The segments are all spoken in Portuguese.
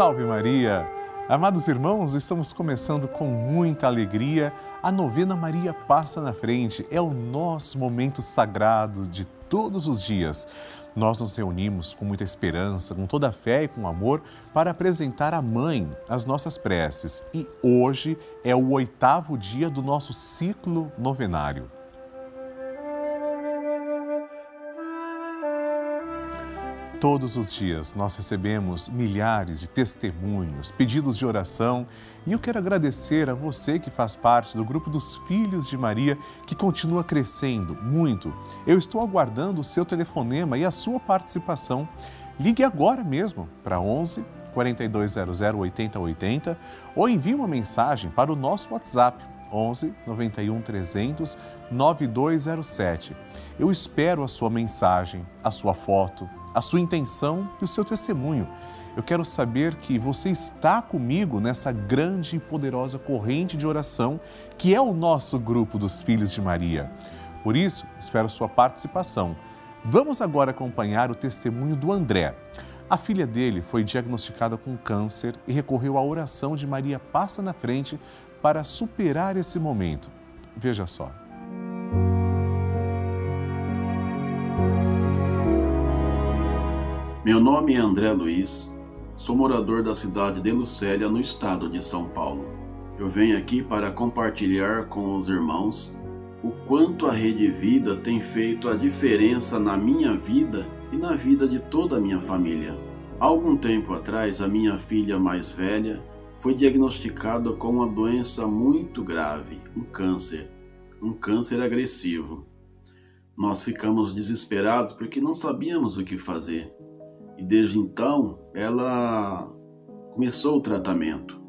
Salve Maria! Amados irmãos, estamos começando com muita alegria a novena Maria Passa na Frente. É o nosso momento sagrado de todos os dias. Nós nos reunimos com muita esperança, com toda a fé e com amor para apresentar à Mãe as nossas preces. E hoje é o oitavo dia do nosso ciclo novenário. Todos os dias nós recebemos milhares de testemunhos, pedidos de oração e eu quero agradecer a você que faz parte do grupo dos Filhos de Maria, que continua crescendo muito. Eu estou aguardando o seu telefonema e a sua participação. Ligue agora mesmo para 11 4200 8080 ou envie uma mensagem para o nosso WhatsApp 11 91 300 9207. Eu espero a sua mensagem, a sua foto a sua intenção e o seu testemunho. Eu quero saber que você está comigo nessa grande e poderosa corrente de oração que é o nosso grupo dos Filhos de Maria. Por isso, espero sua participação. Vamos agora acompanhar o testemunho do André. A filha dele foi diagnosticada com câncer e recorreu à oração de Maria Passa na Frente para superar esse momento. Veja só. Meu nome é André Luiz, sou morador da cidade de Lucélia, no estado de São Paulo. Eu venho aqui para compartilhar com os irmãos o quanto a Rede Vida tem feito a diferença na minha vida e na vida de toda a minha família. Há algum tempo atrás, a minha filha mais velha foi diagnosticada com uma doença muito grave, um câncer, um câncer agressivo. Nós ficamos desesperados porque não sabíamos o que fazer. E desde então ela começou o tratamento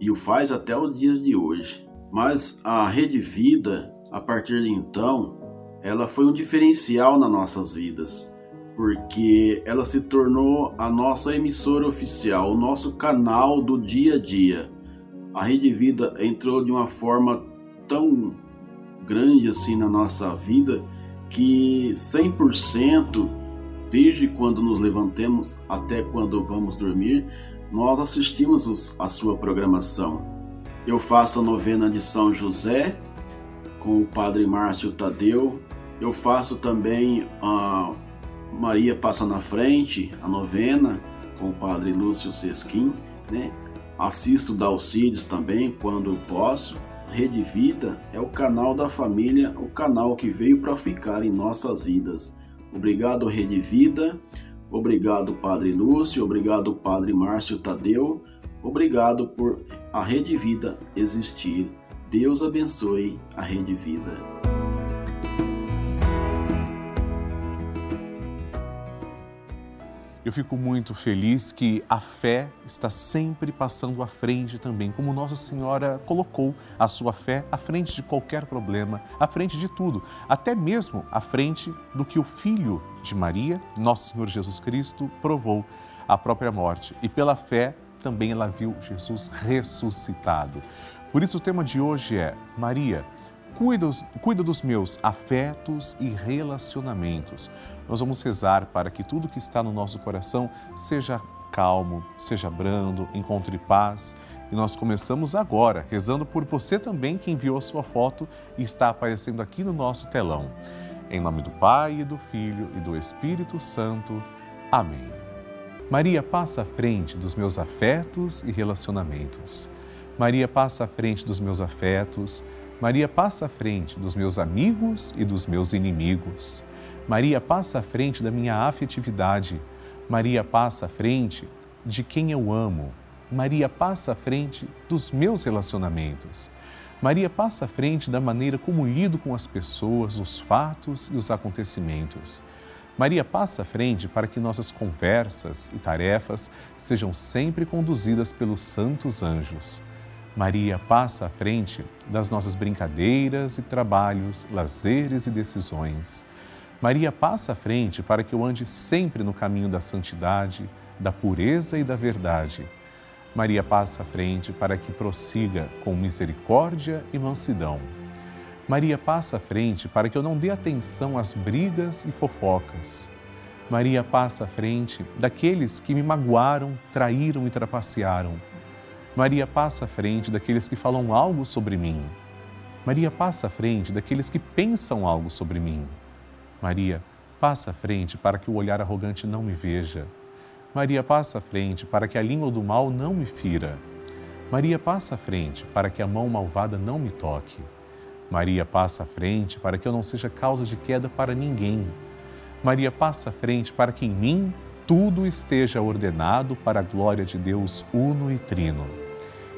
e o faz até o dia de hoje. Mas a Rede Vida, a partir de então, ela foi um diferencial nas nossas vidas, porque ela se tornou a nossa emissora oficial, o nosso canal do dia a dia. A Rede Vida entrou de uma forma tão grande assim na nossa vida que 100% desde quando nos levantemos até quando vamos dormir, nós assistimos a sua programação. Eu faço a novena de São José com o Padre Márcio Tadeu. Eu faço também a Maria Passa na Frente, a novena com o Padre Lúcio Sesquim. Né? Assisto Dalcides também quando posso. Rede Vida é o canal da família, o canal que veio para ficar em nossas vidas. Obrigado, Rede Vida. Obrigado, Padre Lúcio. Obrigado, Padre Márcio Tadeu. Obrigado por a Rede Vida existir. Deus abençoe a Rede Vida. Eu fico muito feliz que a fé está sempre passando à frente também, como Nossa Senhora colocou a sua fé à frente de qualquer problema, à frente de tudo, até mesmo à frente do que o Filho de Maria, nosso Senhor Jesus Cristo, provou a própria morte. E pela fé também ela viu Jesus ressuscitado. Por isso o tema de hoje é Maria Cuida, cuida dos meus afetos e relacionamentos. Nós vamos rezar para que tudo que está no nosso coração seja calmo, seja brando, encontre paz. E nós começamos agora, rezando por você também que enviou a sua foto e está aparecendo aqui no nosso telão. Em nome do Pai, e do Filho e do Espírito Santo. Amém. Maria passa à frente dos meus afetos e relacionamentos. Maria passa à frente dos meus afetos Maria passa à frente dos meus amigos e dos meus inimigos. Maria passa à frente da minha afetividade. Maria passa à frente de quem eu amo. Maria passa à frente dos meus relacionamentos. Maria passa à frente da maneira como lido com as pessoas, os fatos e os acontecimentos. Maria passa à frente para que nossas conversas e tarefas sejam sempre conduzidas pelos santos anjos. Maria passa à frente das nossas brincadeiras e trabalhos, lazeres e decisões. Maria passa à frente para que eu ande sempre no caminho da santidade, da pureza e da verdade. Maria passa à frente para que prossiga com misericórdia e mansidão. Maria passa à frente para que eu não dê atenção às brigas e fofocas. Maria passa à frente daqueles que me magoaram, traíram e trapacearam. Maria passa à frente daqueles que falam algo sobre mim. Maria passa à frente daqueles que pensam algo sobre mim. Maria passa à frente para que o olhar arrogante não me veja. Maria passa à frente para que a língua do mal não me fira. Maria passa à frente para que a mão malvada não me toque. Maria passa à frente para que eu não seja causa de queda para ninguém. Maria passa à frente para que em mim tudo esteja ordenado para a glória de Deus uno e trino.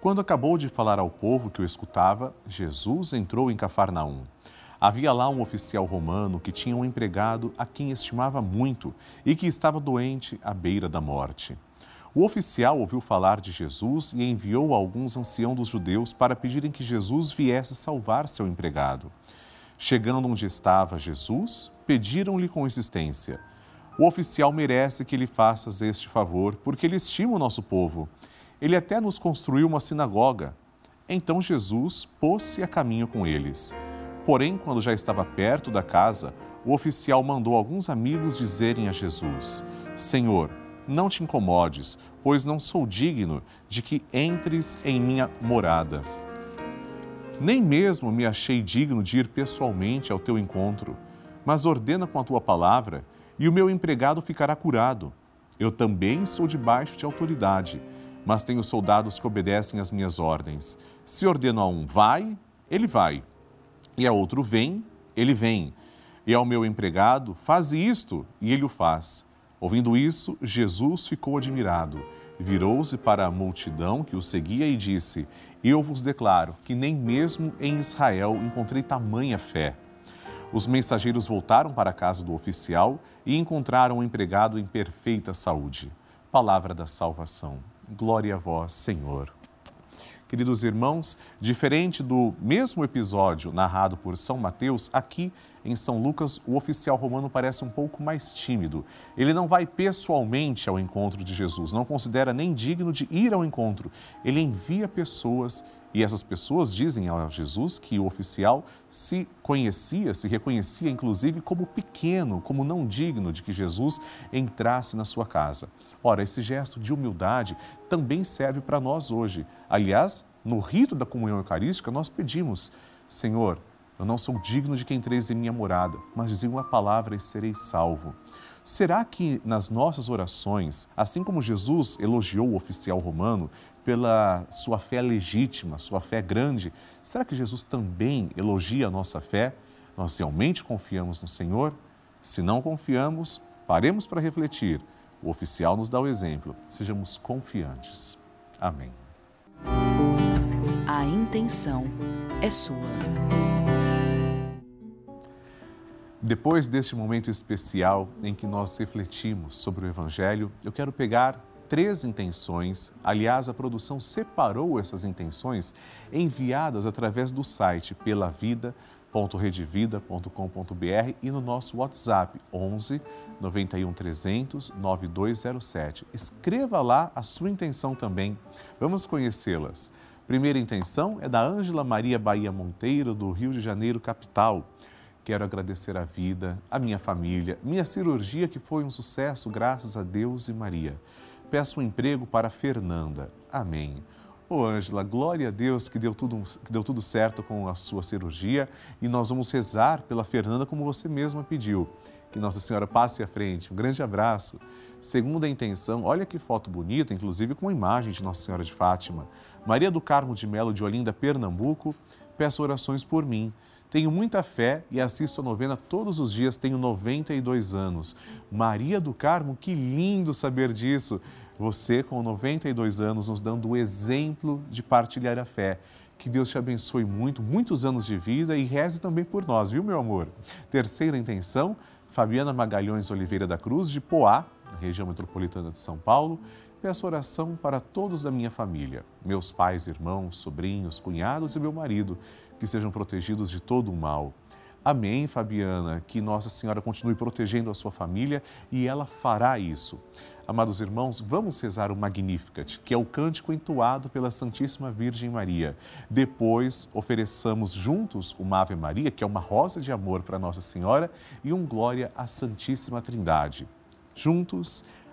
quando acabou de falar ao povo que o escutava, Jesus entrou em Cafarnaum. Havia lá um oficial romano que tinha um empregado a quem estimava muito e que estava doente à beira da morte. O oficial ouviu falar de Jesus e enviou alguns anciãos dos judeus para pedirem que Jesus viesse salvar seu empregado. Chegando onde estava Jesus, pediram-lhe com insistência: O oficial merece que lhe faças este favor, porque ele estima o nosso povo. Ele até nos construiu uma sinagoga. Então Jesus pôs-se a caminho com eles. Porém, quando já estava perto da casa, o oficial mandou alguns amigos dizerem a Jesus: Senhor, não te incomodes, pois não sou digno de que entres em minha morada. Nem mesmo me achei digno de ir pessoalmente ao teu encontro, mas ordena com a tua palavra, e o meu empregado ficará curado. Eu também sou debaixo de autoridade, mas tenho soldados que obedecem às minhas ordens. Se ordeno a um vai, ele vai, e a outro vem, ele vem, e ao meu empregado faze isto, e ele o faz. Ouvindo isso, Jesus ficou admirado, virou-se para a multidão que o seguia e disse: Eu vos declaro que nem mesmo em Israel encontrei tamanha fé. Os mensageiros voltaram para a casa do oficial e encontraram o empregado em perfeita saúde. Palavra da salvação. Glória a vós, Senhor. Queridos irmãos, diferente do mesmo episódio narrado por São Mateus, aqui em São Lucas, o oficial romano parece um pouco mais tímido. Ele não vai pessoalmente ao encontro de Jesus, não considera nem digno de ir ao encontro. Ele envia pessoas e essas pessoas dizem a Jesus que o oficial se conhecia, se reconhecia inclusive como pequeno, como não digno de que Jesus entrasse na sua casa. Ora, esse gesto de humildade também serve para nós hoje. Aliás, no rito da comunhão eucarística, nós pedimos: Senhor, eu não sou digno de que entreis em minha morada, mas dizem uma palavra e serei salvo. Será que nas nossas orações, assim como Jesus elogiou o oficial romano pela sua fé legítima, sua fé grande, será que Jesus também elogia a nossa fé? Nós realmente confiamos no Senhor? Se não confiamos, paremos para refletir. O oficial nos dá o exemplo. Sejamos confiantes. Amém. A intenção é sua. Depois deste momento especial em que nós refletimos sobre o Evangelho, eu quero pegar três intenções. Aliás, a produção separou essas intenções enviadas através do site pelavida.com.br www.redevida.com.br e no nosso WhatsApp 11 91 300 9207. Escreva lá a sua intenção também. Vamos conhecê-las. Primeira intenção é da Ângela Maria Bahia Monteiro, do Rio de Janeiro, capital. Quero agradecer a vida, a minha família, minha cirurgia que foi um sucesso, graças a Deus e Maria. Peço um emprego para Fernanda. Amém. Ô oh, Ângela, glória a Deus que deu, tudo, que deu tudo certo com a sua cirurgia e nós vamos rezar pela Fernanda como você mesma pediu. Que Nossa Senhora passe à frente. Um grande abraço. Segunda intenção, olha que foto bonita, inclusive com a imagem de Nossa Senhora de Fátima. Maria do Carmo de Melo de Olinda, Pernambuco, peço orações por mim. Tenho muita fé e assisto a novena todos os dias, tenho 92 anos. Maria do Carmo, que lindo saber disso. Você, com 92 anos, nos dando o exemplo de partilhar a fé. Que Deus te abençoe muito, muitos anos de vida e reze também por nós, viu, meu amor? Terceira intenção, Fabiana Magalhães Oliveira da Cruz, de Poá, região metropolitana de São Paulo. Peço oração para todos da minha família, meus pais, irmãos, sobrinhos, cunhados e meu marido, que sejam protegidos de todo o mal. Amém, Fabiana. Que Nossa Senhora continue protegendo a sua família e ela fará isso. Amados irmãos, vamos rezar o Magnificat, que é o cântico entoado pela Santíssima Virgem Maria. Depois, ofereçamos juntos uma Ave Maria, que é uma rosa de amor para Nossa Senhora, e um Glória à Santíssima Trindade. Juntos,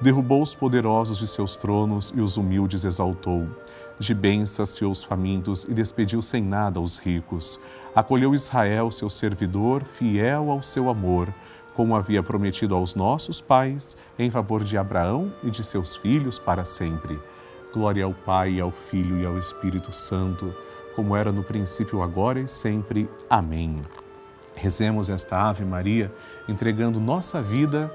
derrubou os poderosos de seus tronos e os humildes exaltou. De bens saciou os famintos e despediu sem nada os ricos. Acolheu Israel, seu servidor, fiel ao seu amor como havia prometido aos nossos pais, em favor de Abraão e de seus filhos para sempre. Glória ao Pai, ao Filho e ao Espírito Santo, como era no princípio, agora e sempre. Amém. Rezemos esta Ave Maria, entregando nossa vida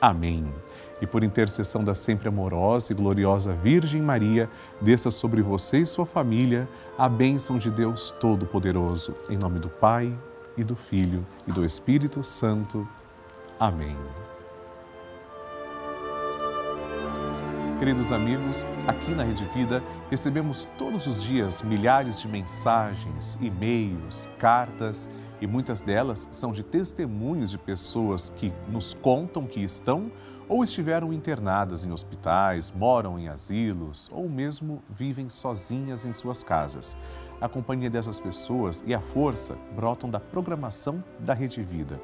Amém e por intercessão da sempre amorosa e gloriosa Virgem Maria, desça sobre você e sua família a bênção de Deus Todo-Poderoso. Em nome do Pai, e do Filho, e do Espírito Santo. Amém. Queridos amigos, aqui na Rede Vida recebemos todos os dias milhares de mensagens, e-mails, cartas e muitas delas são de testemunhos de pessoas que nos contam que estão ou estiveram internadas em hospitais, moram em asilos ou mesmo vivem sozinhas em suas casas. A companhia dessas pessoas e a força brotam da programação da Rede Vida.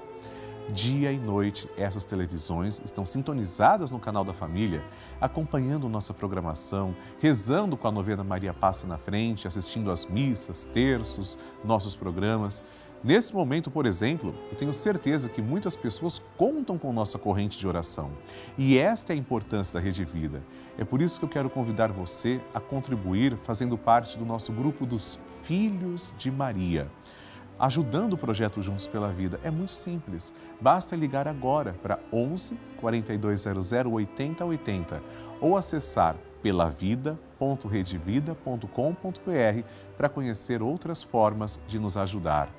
Dia e noite, essas televisões estão sintonizadas no canal da família, acompanhando nossa programação, rezando com a novena Maria Passa na Frente, assistindo às missas, terços, nossos programas. Nesse momento, por exemplo, eu tenho certeza que muitas pessoas contam com nossa corrente de oração. E esta é a importância da Rede Vida. É por isso que eu quero convidar você a contribuir fazendo parte do nosso grupo dos Filhos de Maria. Ajudando o projeto Juntos pela Vida é muito simples. Basta ligar agora para 11 4200 8080 ou acessar pelavida.redevida.com.br para conhecer outras formas de nos ajudar.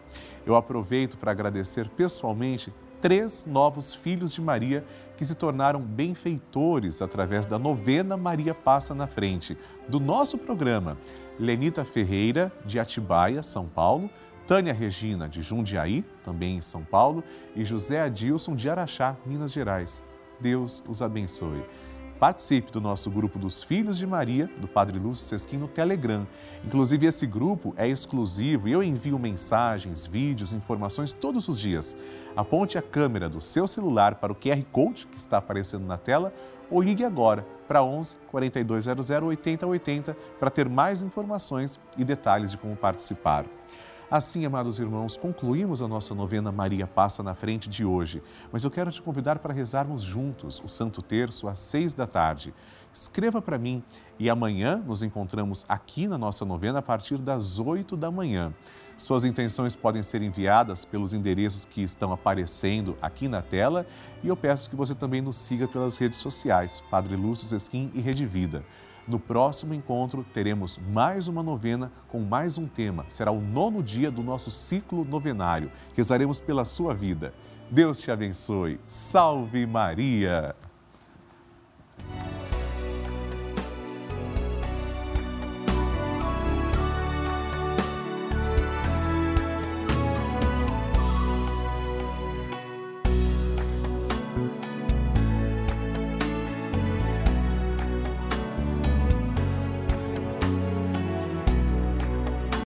Eu aproveito para agradecer pessoalmente três novos filhos de Maria que se tornaram benfeitores através da novena Maria Passa na Frente, do nosso programa. Lenita Ferreira, de Atibaia, São Paulo, Tânia Regina, de Jundiaí, também em São Paulo, e José Adilson, de Araxá, Minas Gerais. Deus os abençoe. Participe do nosso grupo dos Filhos de Maria, do Padre Lúcio Sesquim, no Telegram. Inclusive, esse grupo é exclusivo e eu envio mensagens, vídeos, informações todos os dias. Aponte a câmera do seu celular para o QR Code que está aparecendo na tela ou ligue agora para 11 4200 8080 para ter mais informações e detalhes de como participar. Assim, amados irmãos, concluímos a nossa novena Maria Passa na Frente de hoje, mas eu quero te convidar para rezarmos juntos o Santo Terço às seis da tarde. Escreva para mim e amanhã nos encontramos aqui na nossa novena a partir das oito da manhã. Suas intenções podem ser enviadas pelos endereços que estão aparecendo aqui na tela e eu peço que você também nos siga pelas redes sociais, Padre Lúcio Sesquim e Rede Vida. No próximo encontro, teremos mais uma novena com mais um tema. Será o nono dia do nosso ciclo novenário. Rezaremos pela sua vida. Deus te abençoe. Salve Maria!